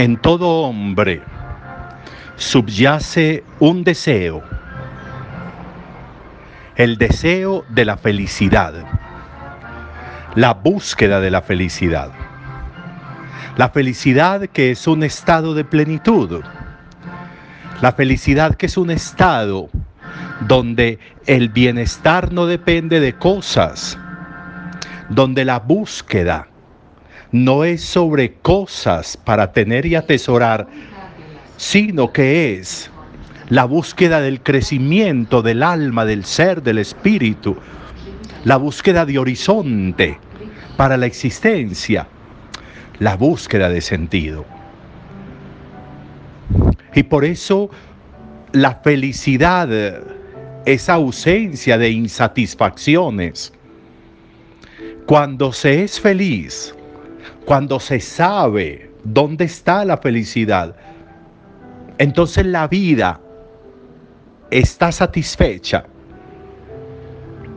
En todo hombre subyace un deseo, el deseo de la felicidad, la búsqueda de la felicidad. La felicidad que es un estado de plenitud. La felicidad que es un estado donde el bienestar no depende de cosas, donde la búsqueda no es sobre cosas para tener y atesorar, sino que es la búsqueda del crecimiento del alma, del ser, del espíritu, la búsqueda de horizonte para la existencia, la búsqueda de sentido. Y por eso la felicidad, esa ausencia de insatisfacciones, cuando se es feliz, cuando se sabe dónde está la felicidad, entonces la vida está satisfecha.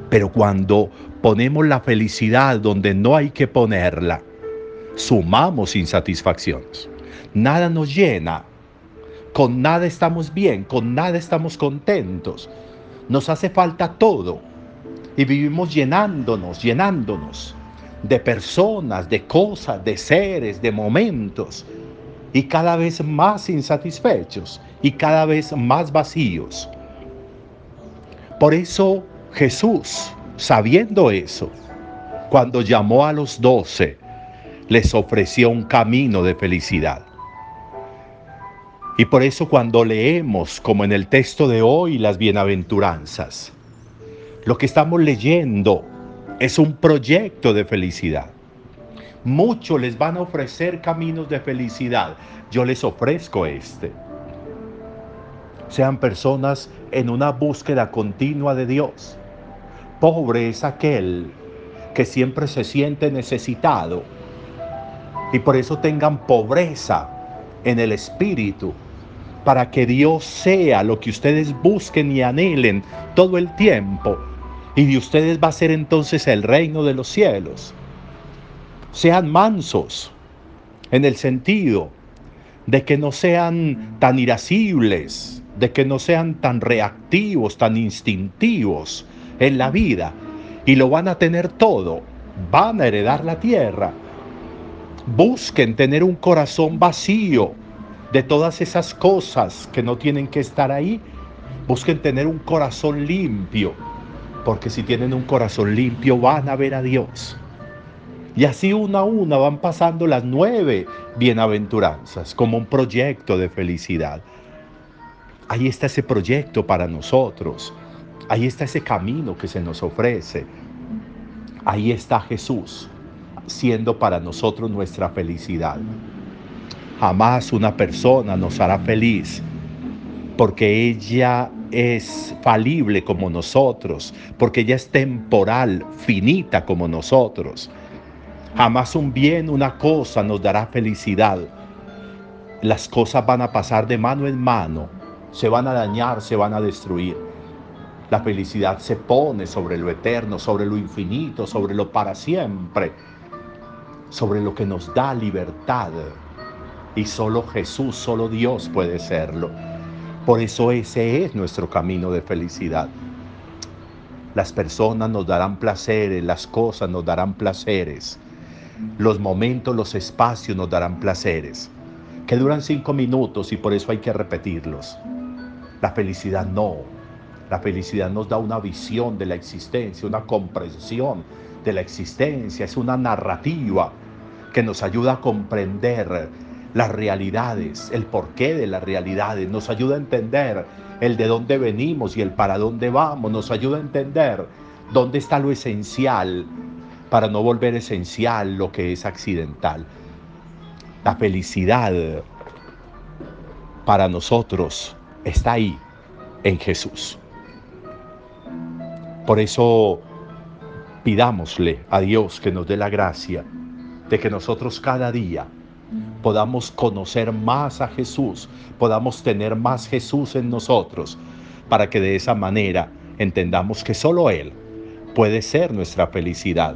Pero cuando ponemos la felicidad donde no hay que ponerla, sumamos insatisfacciones. Nada nos llena. Con nada estamos bien, con nada estamos contentos. Nos hace falta todo. Y vivimos llenándonos, llenándonos de personas, de cosas, de seres, de momentos, y cada vez más insatisfechos y cada vez más vacíos. Por eso Jesús, sabiendo eso, cuando llamó a los doce, les ofreció un camino de felicidad. Y por eso cuando leemos, como en el texto de hoy, las bienaventuranzas, lo que estamos leyendo es un proyecto de felicidad. Muchos les van a ofrecer caminos de felicidad. Yo les ofrezco este. Sean personas en una búsqueda continua de Dios. Pobre es aquel que siempre se siente necesitado y por eso tengan pobreza en el espíritu para que Dios sea lo que ustedes busquen y anhelen todo el tiempo y de ustedes va a ser entonces el reino de los cielos. Sean mansos en el sentido de que no sean tan irascibles, de que no sean tan reactivos, tan instintivos en la vida. Y lo van a tener todo. Van a heredar la tierra. Busquen tener un corazón vacío de todas esas cosas que no tienen que estar ahí. Busquen tener un corazón limpio porque si tienen un corazón limpio van a ver a Dios. Y así una a una van pasando las nueve bienaventuranzas como un proyecto de felicidad. Ahí está ese proyecto para nosotros. Ahí está ese camino que se nos ofrece. Ahí está Jesús siendo para nosotros nuestra felicidad. Jamás una persona nos hará feliz porque ella es falible como nosotros, porque ella es temporal, finita como nosotros. Jamás un bien, una cosa nos dará felicidad. Las cosas van a pasar de mano en mano, se van a dañar, se van a destruir. La felicidad se pone sobre lo eterno, sobre lo infinito, sobre lo para siempre, sobre lo que nos da libertad. Y solo Jesús, solo Dios puede serlo. Por eso ese es nuestro camino de felicidad. Las personas nos darán placeres, las cosas nos darán placeres, los momentos, los espacios nos darán placeres, que duran cinco minutos y por eso hay que repetirlos. La felicidad no. La felicidad nos da una visión de la existencia, una comprensión de la existencia, es una narrativa que nos ayuda a comprender las realidades, el porqué de las realidades, nos ayuda a entender el de dónde venimos y el para dónde vamos, nos ayuda a entender dónde está lo esencial para no volver esencial lo que es accidental. La felicidad para nosotros está ahí, en Jesús. Por eso pidámosle a Dios que nos dé la gracia de que nosotros cada día podamos conocer más a Jesús, podamos tener más Jesús en nosotros, para que de esa manera entendamos que solo Él puede ser nuestra felicidad,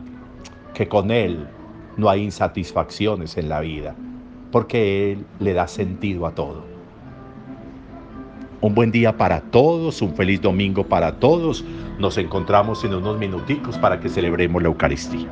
que con Él no hay insatisfacciones en la vida. porque Él le da sentido a todo. Un buen día para todos, un feliz domingo para todos. Nos encontramos en unos minuticos para que celebremos la Eucaristía.